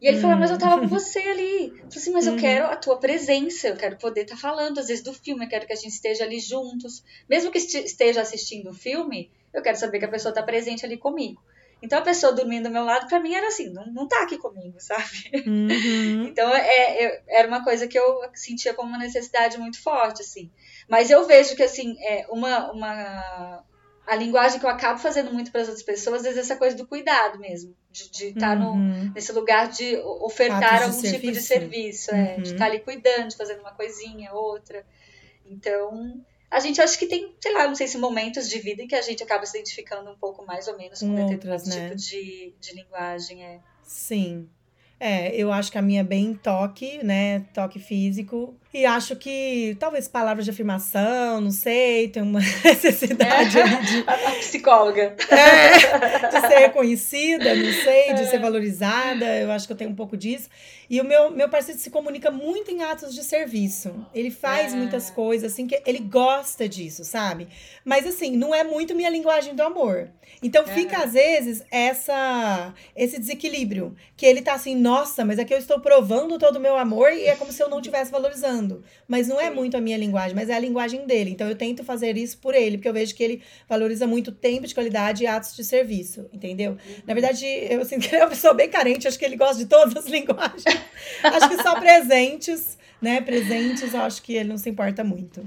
[SPEAKER 2] E ele uhum. falou, mas eu tava com você ali. Eu falei assim, mas uhum. eu quero a tua presença, eu quero poder estar tá falando, às vezes, do filme, eu quero que a gente esteja ali juntos. Mesmo que esteja assistindo o filme, eu quero saber que a pessoa está presente ali comigo. Então a pessoa dormindo do meu lado, para mim era assim, não, não tá aqui comigo, sabe? Uhum. Então é, é, era uma coisa que eu sentia como uma necessidade muito forte, assim. Mas eu vejo que, assim, é uma, uma. A linguagem que eu acabo fazendo muito para as outras pessoas, às vezes, essa coisa do cuidado mesmo. De estar tá uhum. nesse lugar de ofertar algum de tipo de serviço. É, uhum. De estar tá ali cuidando, de fazendo uma coisinha, outra. Então, a gente acha que tem, sei lá, não sei se momentos de vida em que a gente acaba se identificando um pouco mais ou menos com, com determinado né? tipo de, de linguagem. É.
[SPEAKER 1] Sim. É, eu acho que a minha é bem toque, né? Toque físico. E acho que talvez palavras de afirmação, não sei, tem uma necessidade
[SPEAKER 2] é, de. A psicóloga.
[SPEAKER 1] É, de ser reconhecida, não sei, de é. ser valorizada. Eu acho que eu tenho um pouco disso. E o meu, meu parceiro se comunica muito em atos de serviço. Ele faz é. muitas coisas, assim, que ele gosta disso, sabe? Mas, assim, não é muito minha linguagem do amor. Então, fica, às vezes, essa esse desequilíbrio. Que ele tá assim, nossa, mas é que eu estou provando todo o meu amor e é como se eu não estivesse valorizando falando. Mas não é muito a minha linguagem, mas é a linguagem dele. Então eu tento fazer isso por ele, porque eu vejo que ele valoriza muito tempo de qualidade e atos de serviço, entendeu? Uhum. Na verdade, eu sinto que ele é uma pessoa bem carente, acho que ele gosta de todas as linguagens. acho que só presentes, né? Presentes, eu acho que ele não se importa muito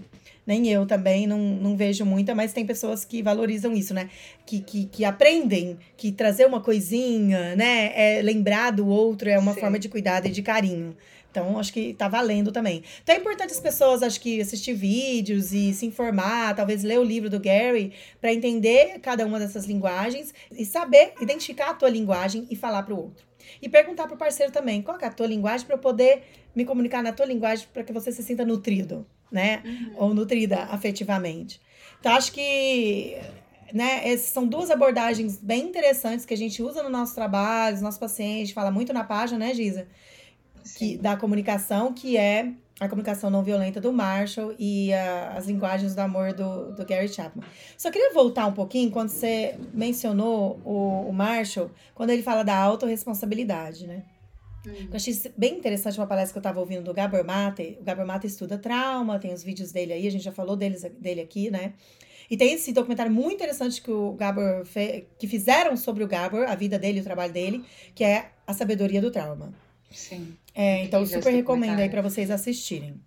[SPEAKER 1] nem eu também não, não vejo muita, mas tem pessoas que valorizam isso, né? Que, que, que aprendem que trazer uma coisinha, né? É lembrar do outro é uma Sim. forma de cuidado e de carinho. Então, acho que tá valendo também. Então, é importante as pessoas, acho que, assistir vídeos e se informar, talvez ler o livro do Gary, para entender cada uma dessas linguagens e saber identificar a tua linguagem e falar para o outro. E perguntar para o parceiro também, qual é a tua linguagem para eu poder me comunicar na tua linguagem para que você se sinta nutrido, né? Uhum. Ou nutrida afetivamente. Então, acho que né, essas são duas abordagens bem interessantes que a gente usa no nosso trabalho, os nossos pacientes, fala muito na página, né, Giza? Que, da comunicação, que é a comunicação não violenta do Marshall e as linguagens do amor do, do Gary Chapman. Só queria voltar um pouquinho quando você mencionou o, o Marshall, quando ele fala da autorresponsabilidade, né? Uhum. Eu achei bem interessante uma palestra que eu estava ouvindo do Gabor Mate. O Gabor Mate estuda trauma, tem os vídeos dele aí, a gente já falou deles, dele aqui, né? E tem esse documentário muito interessante que o Gabor fe, que fizeram sobre o Gabor, a vida dele, o trabalho dele, que é a sabedoria do trauma.
[SPEAKER 2] Sim.
[SPEAKER 1] É, então super recomendo aí para vocês assistirem.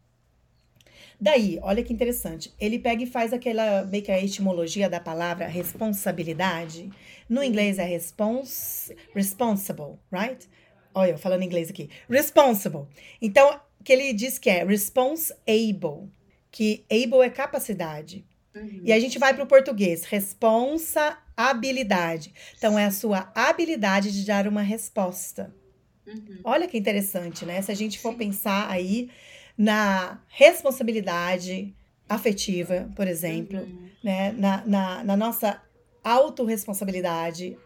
[SPEAKER 1] Daí, olha que interessante. Ele pega e faz aquela meio que a etimologia da palavra responsabilidade. No inglês é respons, responsible, right? Olha, eu falando inglês aqui. Responsible. Então, que ele diz que é responsible, que able é capacidade. Uhum. E a gente vai para o português, responsabilidade. Então, é a sua habilidade de dar uma resposta. Uhum. Olha que interessante, né? Se a gente for Sim. pensar aí na responsabilidade afetiva, por exemplo, uhum. né? na, na, na nossa autorresponsabilidade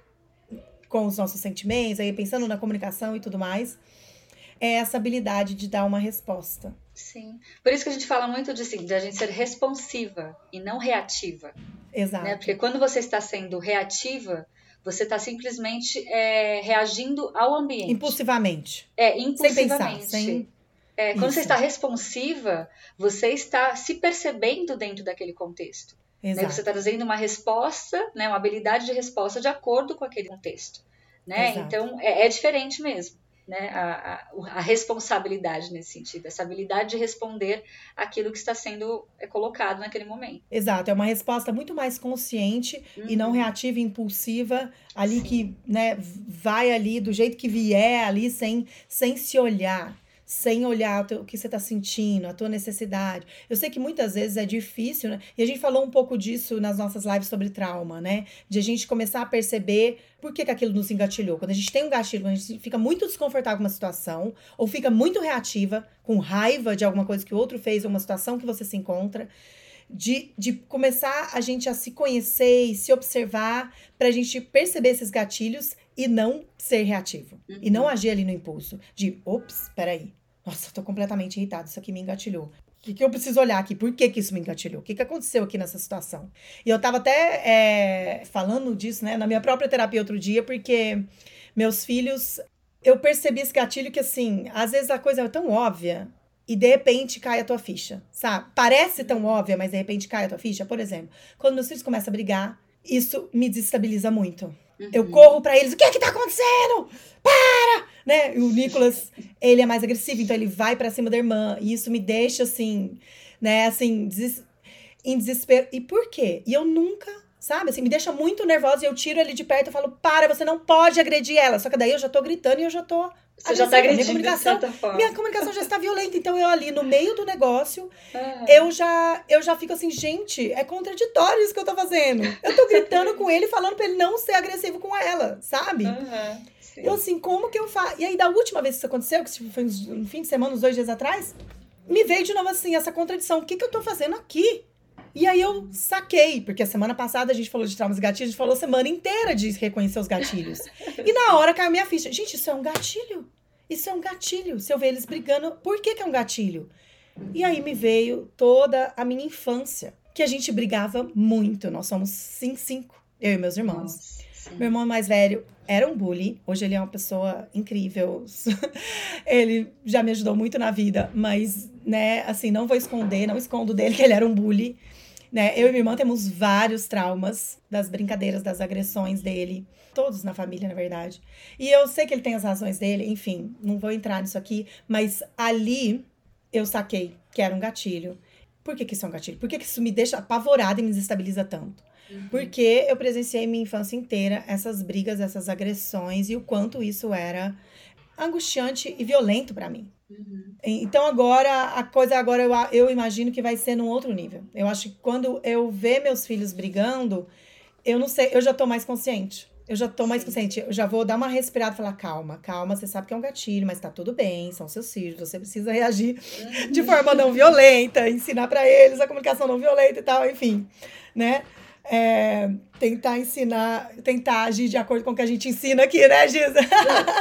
[SPEAKER 1] com os nossos sentimentos, aí pensando na comunicação e tudo mais, é essa habilidade de dar uma resposta.
[SPEAKER 2] Sim. Por isso que a gente fala muito de, assim, de a gente ser responsiva e não reativa.
[SPEAKER 1] Exato. Né?
[SPEAKER 2] Porque quando você está sendo reativa, você está simplesmente é, reagindo ao ambiente.
[SPEAKER 1] Impulsivamente.
[SPEAKER 2] É, impulsivamente. Sem pensar, sem... É, quando Isso. você está responsiva, você está se percebendo dentro daquele contexto. Né? Você está trazendo uma resposta, né, uma habilidade de resposta de acordo com aquele contexto. Né? Então, é, é diferente mesmo né, a, a, a, responsabilidade nesse sentido, essa habilidade de responder aquilo que está sendo é, colocado naquele momento.
[SPEAKER 1] Exato, é uma resposta muito mais consciente uhum. e não uhum. reativa e impulsiva, ali Sim. que né, vai ali do jeito que vier, ali sem, sem se olhar sem olhar o que você está sentindo, a tua necessidade. Eu sei que muitas vezes é difícil, né? E a gente falou um pouco disso nas nossas lives sobre trauma, né? De a gente começar a perceber por que, que aquilo nos engatilhou. Quando a gente tem um gatilho, quando a gente fica muito desconfortável com uma situação, ou fica muito reativa, com raiva de alguma coisa que o outro fez, ou uma situação que você se encontra, de, de começar a gente a se conhecer e se observar para a gente perceber esses gatilhos e não ser reativo. Uhum. E não uhum. agir ali no impulso. De, ops, peraí, nossa, eu tô completamente irritado, isso aqui me engatilhou. O que, que eu preciso olhar aqui? Por que, que isso me engatilhou? O que, que aconteceu aqui nessa situação? E eu tava até é, falando disso, né, na minha própria terapia outro dia, porque meus filhos, eu percebi esse gatilho que, assim, às vezes a coisa é tão óbvia e de repente cai a tua ficha, sabe? Parece tão óbvia, mas de repente cai a tua ficha. Por exemplo, quando meus filhos começam a brigar, isso me desestabiliza muito. Uhum. Eu corro para eles, o que é que tá acontecendo? Para! Né? E o Nicolas, ele é mais agressivo, então ele vai para cima da irmã, e isso me deixa assim, né, assim, des em desespero. E por quê? E eu nunca, sabe, assim, me deixa muito nervosa e eu tiro ele de perto e falo: "Para, você não pode agredir ela". Só que daí eu já tô gritando e eu já tô
[SPEAKER 2] você já tá agredindo
[SPEAKER 1] minha comunicação, minha comunicação já está violenta, então eu ali no meio do negócio, uhum. eu já eu já fico assim, gente, é contraditório isso que eu tô fazendo. Eu tô gritando com ele, falando para ele não ser agressivo com ela, sabe? Uhum. Eu assim, como que eu faço? E aí, da última vez que isso aconteceu, que foi no fim de semana, uns dois dias atrás, me veio de novo assim, essa contradição. O que, que eu tô fazendo aqui? E aí eu saquei, porque a semana passada a gente falou de traumas gatilhos, a gente falou a semana inteira de reconhecer os gatilhos. e na hora caiu minha ficha. Gente, isso é um gatilho. Isso é um gatilho. Se eu ver eles brigando, por que, que é um gatilho? E aí me veio toda a minha infância, que a gente brigava muito. Nós somos cinco, cinco, eu e meus irmãos. Nossa. Meu irmão mais velho era um bully. Hoje ele é uma pessoa incrível. ele já me ajudou muito na vida, mas, né, assim, não vou esconder, não escondo dele que ele era um bully. Né? Eu e minha irmã temos vários traumas das brincadeiras, das agressões dele. Todos na família, na verdade. E eu sei que ele tem as razões dele, enfim, não vou entrar nisso aqui, mas ali eu saquei que era um gatilho. Por que, que isso é um gatilho? Por que, que isso me deixa apavorada e me desestabiliza tanto? Uhum. Porque eu presenciei minha infância inteira essas brigas, essas agressões e o quanto isso era angustiante e violento para mim. Uhum. Então agora a coisa agora eu, eu imagino que vai ser num outro nível. Eu acho que quando eu ver meus filhos brigando, eu não sei, eu já tô mais consciente. Eu já tô mais Sim. consciente. Eu já vou dar uma respirada e falar: calma, calma, você sabe que é um gatilho, mas tá tudo bem, são seus filhos, você precisa reagir uhum. de forma não violenta, ensinar para eles a comunicação não violenta e tal, enfim, né? É, tentar ensinar, tentar agir de acordo com o que a gente ensina aqui, né, Giza?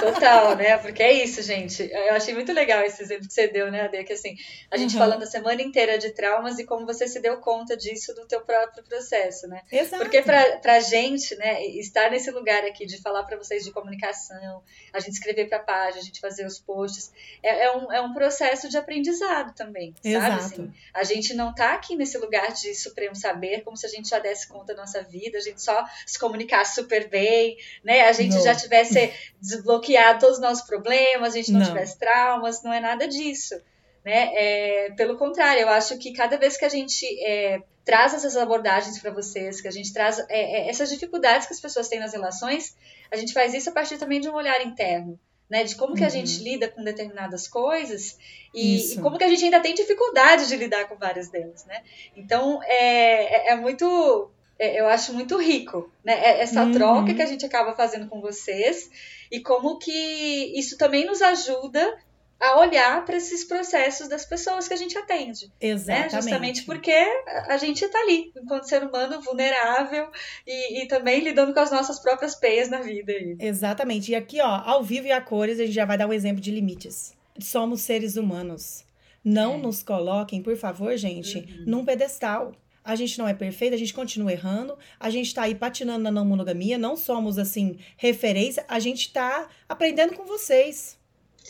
[SPEAKER 2] Total, né? Porque é isso, gente. Eu achei muito legal esse exemplo que você deu, né, Ade? Que assim, a gente uhum. falando a semana inteira de traumas e como você se deu conta disso do teu próprio processo, né?
[SPEAKER 1] Exato.
[SPEAKER 2] Porque pra, pra gente, né, estar nesse lugar aqui de falar para vocês de comunicação, a gente escrever pra página, a gente fazer os posts, é, é, um, é um processo de aprendizado também, Exato. sabe? Assim, a gente não tá aqui nesse lugar de supremo saber como se a gente já desse conta da nossa vida, gente só se comunicasse super bem, né? A gente não. já tivesse desbloqueado todos os nossos problemas, a gente não, não. tivesse traumas, não é nada disso. Né? É, pelo contrário, eu acho que cada vez que a gente é, traz essas abordagens para vocês, que a gente traz é, é, essas dificuldades que as pessoas têm nas relações, a gente faz isso a partir também de um olhar interno. né? De como que a gente uhum. lida com determinadas coisas e, e, como que a gente ainda tem dificuldade de lidar com várias delas, né? Então, é, é, é muito... É, eu acho muito rico, né? É, essa uhum. troca que a gente acaba fazendo com vocês e como que isso também nos ajuda a olhar para esses processos das pessoas que a gente atende. Né?
[SPEAKER 1] Exatamente.
[SPEAKER 2] Né? Justamente porque a gente está ali, enquanto ser humano vulnerável e, e, também lidando com as nossas próprias peias na vida.
[SPEAKER 1] Exatamente. E aqui, ó, ao vivo e a cores, a gente já vai dar um exemplo de limites. Somos seres humanos. Não é. nos coloquem, por favor, gente, uhum. num pedestal. A gente não é perfeito, a gente continua errando, a gente está aí patinando na não monogamia, não somos, assim, referência, a gente está aprendendo com vocês.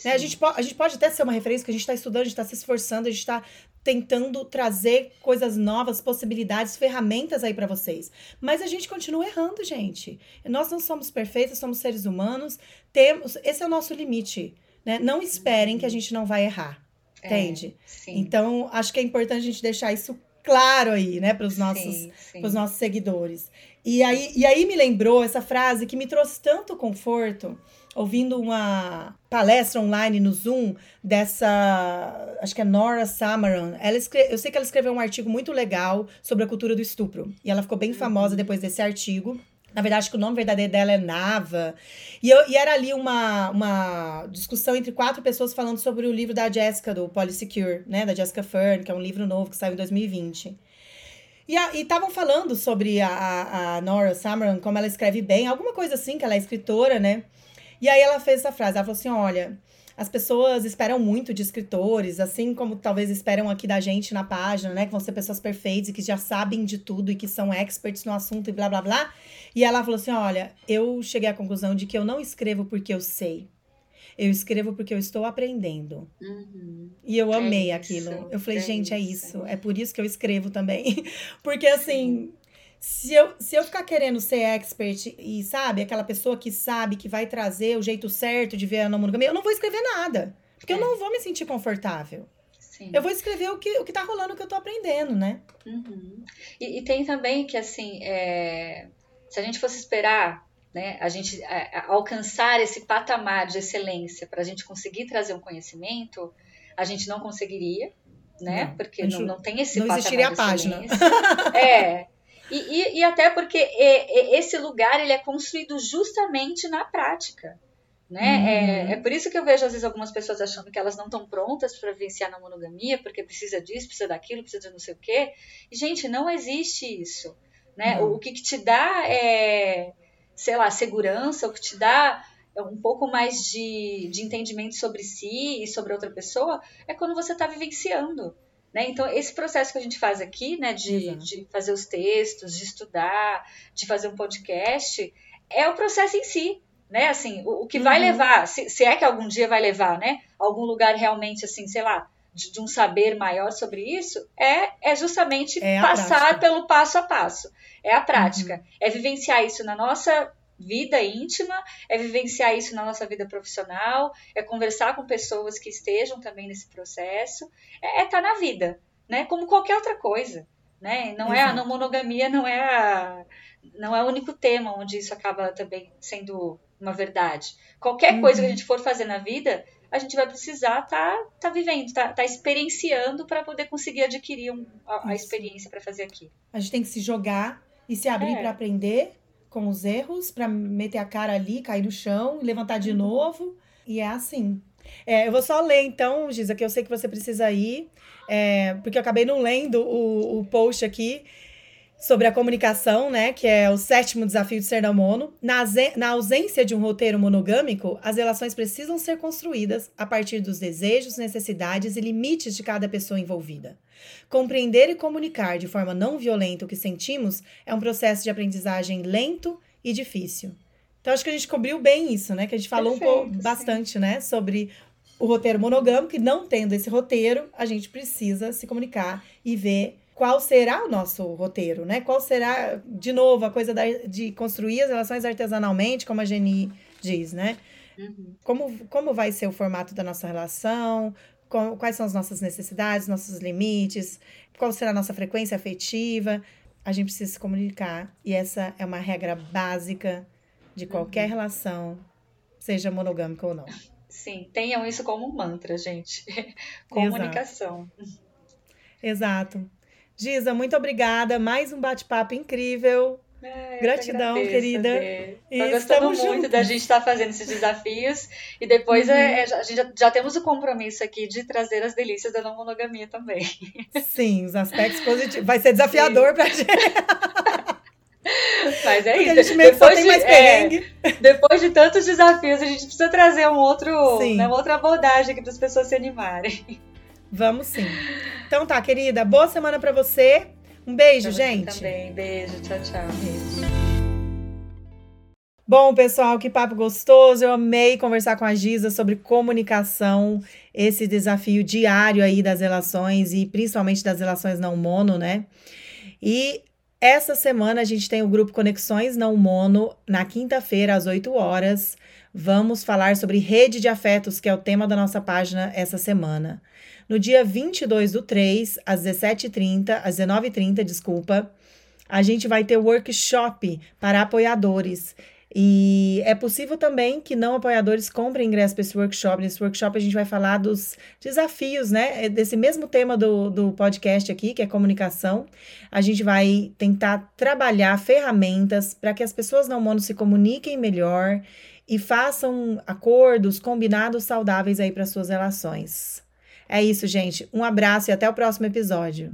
[SPEAKER 1] Né? A, gente a gente pode até ser uma referência, que a gente está estudando, a gente está se esforçando, a gente está tentando trazer coisas novas, possibilidades, ferramentas aí para vocês. Mas a gente continua errando, gente. Nós não somos perfeitos, somos seres humanos, temos, esse é o nosso limite, né? Não esperem que a gente não vai errar. É, entende? então, acho que é importante a gente deixar isso claro aí, né, para os nossos, nossos seguidores. E aí, e aí me lembrou essa frase que me trouxe tanto conforto ouvindo uma palestra online no Zoom dessa, acho que é Nora Samaran. Ela escreve, eu sei que ela escreveu um artigo muito legal sobre a cultura do estupro. E ela ficou bem uhum. famosa depois desse artigo. Na verdade, acho que o nome verdadeiro dela é Nava. E, eu, e era ali uma, uma discussão entre quatro pessoas falando sobre o livro da Jessica, do Polysecure, né? Da Jessica Fern, que é um livro novo que saiu em 2020. E estavam falando sobre a, a, a Nora Samaran, como ela escreve bem, alguma coisa assim, que ela é escritora, né? E aí ela fez essa frase, ela falou assim, olha, as pessoas esperam muito de escritores, assim como talvez esperam aqui da gente na página, né? Que vão ser pessoas perfeitas e que já sabem de tudo e que são experts no assunto e blá blá blá. E ela falou assim: olha, eu cheguei à conclusão de que eu não escrevo porque eu sei. Eu escrevo porque eu estou aprendendo. Uhum. E eu é amei é aquilo. Eu falei, é gente, é isso. é isso. É por isso que eu escrevo também. porque assim. Sim se eu, se eu ficar querendo ser expert e, sabe, aquela pessoa que sabe que vai trazer o jeito certo de ver a não monogamia, eu não vou escrever nada. Porque é. eu não vou me sentir confortável. Sim. Eu vou escrever o que, o que tá rolando, o que eu tô aprendendo, né?
[SPEAKER 2] Uhum. E, e, tem também que, assim, é, se a gente fosse esperar, né, a gente é, alcançar esse patamar de excelência para a gente conseguir trazer um conhecimento, a gente não conseguiria, né? Não, Porque não, não tem esse
[SPEAKER 1] não patamar existiria a página.
[SPEAKER 2] É, e, e, e até porque esse lugar ele é construído justamente na prática. Né? Uhum. É, é por isso que eu vejo, às vezes, algumas pessoas achando que elas não estão prontas para vivenciar na monogamia, porque precisa disso, precisa daquilo, precisa de não sei o quê. E, gente, não existe isso. Né? Uhum. O, o que, que te dá é, sei lá, segurança, o que te dá é um pouco mais de, de entendimento sobre si e sobre outra pessoa é quando você está vivenciando. Né? Então, esse processo que a gente faz aqui, né, de, de fazer os textos, de estudar, de fazer um podcast, é o processo em si. Né? Assim, o, o que uhum. vai levar, se, se, é que algum dia vai levar, né? Algum lugar realmente, assim, sei lá, de, de um saber maior sobre isso, é, é justamente é passar pelo passo a passo. É a prática. Uhum. É vivenciar isso na nossa vida íntima, é vivenciar isso na nossa vida profissional, é conversar com pessoas que estejam também nesse processo, é estar é tá na vida, né? Como qualquer outra coisa, né? Não Exato. é a não monogamia, não é a, não é o único tema onde isso acaba também sendo uma verdade. Qualquer uhum. coisa que a gente for fazer na vida, a gente vai precisar estar tá, tá vivendo, estar tá, tá experienciando para poder conseguir adquirir um, a, a experiência para fazer aqui.
[SPEAKER 1] A gente tem que se jogar e se abrir é. para aprender com os erros para meter a cara ali, cair no chão, levantar de novo. E é assim. É, eu vou só ler então, Giza, que eu sei que você precisa ir, é, porque eu acabei não lendo o, o post aqui sobre a comunicação, né, que é o sétimo desafio de ser da mono. Na, na ausência de um roteiro monogâmico, as relações precisam ser construídas a partir dos desejos, necessidades e limites de cada pessoa envolvida. Compreender e comunicar de forma não violenta o que sentimos é um processo de aprendizagem lento e difícil. Então, acho que a gente cobriu bem isso, né? Que a gente falou Perfeito, um pouco, bastante, né? Sobre o roteiro monogâmico, e não tendo esse roteiro, a gente precisa se comunicar e ver qual será o nosso roteiro, né? Qual será, de novo, a coisa da, de construir as relações artesanalmente, como a Geni diz, né? Uhum. Como, como vai ser o formato da nossa relação, com, quais são as nossas necessidades, nossos limites, qual será a nossa frequência afetiva. A gente precisa se comunicar. E essa é uma regra básica de qualquer uhum. relação, seja monogâmica ou não.
[SPEAKER 2] Sim, tenham isso como um mantra, gente. Comunicação.
[SPEAKER 1] Exato. Giza, muito obrigada. Mais um bate-papo incrível.
[SPEAKER 2] É,
[SPEAKER 1] Gratidão,
[SPEAKER 2] agradeço,
[SPEAKER 1] querida.
[SPEAKER 2] Estou gostando muito juntos. da gente estar tá fazendo esses desafios. E depois uhum. é, é, a gente já, já, temos o compromisso aqui de trazer as delícias da não monogamia também.
[SPEAKER 1] Sim, os aspectos positivos. Vai ser desafiador para gente.
[SPEAKER 2] Mas é
[SPEAKER 1] Porque
[SPEAKER 2] isso.
[SPEAKER 1] A gente depois, de, é,
[SPEAKER 2] depois de tantos desafios, a gente precisa trazer um outro, né, uma outra abordagem aqui para as pessoas se animarem.
[SPEAKER 1] Vamos sim. Então tá, querida. Boa semana para você. Um beijo,
[SPEAKER 2] pra
[SPEAKER 1] gente.
[SPEAKER 2] também. Beijo. Tchau, tchau.
[SPEAKER 1] Beijo. Bom, pessoal, que papo gostoso. Eu amei conversar com a Giza sobre comunicação, esse desafio diário aí das relações e principalmente das relações não mono, né? E essa semana a gente tem o grupo Conexões Não Mono, na quinta-feira, às 8 horas. Vamos falar sobre rede de afetos, que é o tema da nossa página essa semana. No dia 22 do 3, às 17h30, às 19h30, desculpa, a gente vai ter workshop para apoiadores. E é possível também que não apoiadores comprem ingresso para esse workshop. Nesse workshop a gente vai falar dos desafios, né? É desse mesmo tema do, do podcast aqui, que é comunicação. A gente vai tentar trabalhar ferramentas para que as pessoas não mono se comuniquem melhor e façam acordos, combinados saudáveis aí para suas relações. É isso, gente. Um abraço e até o próximo episódio.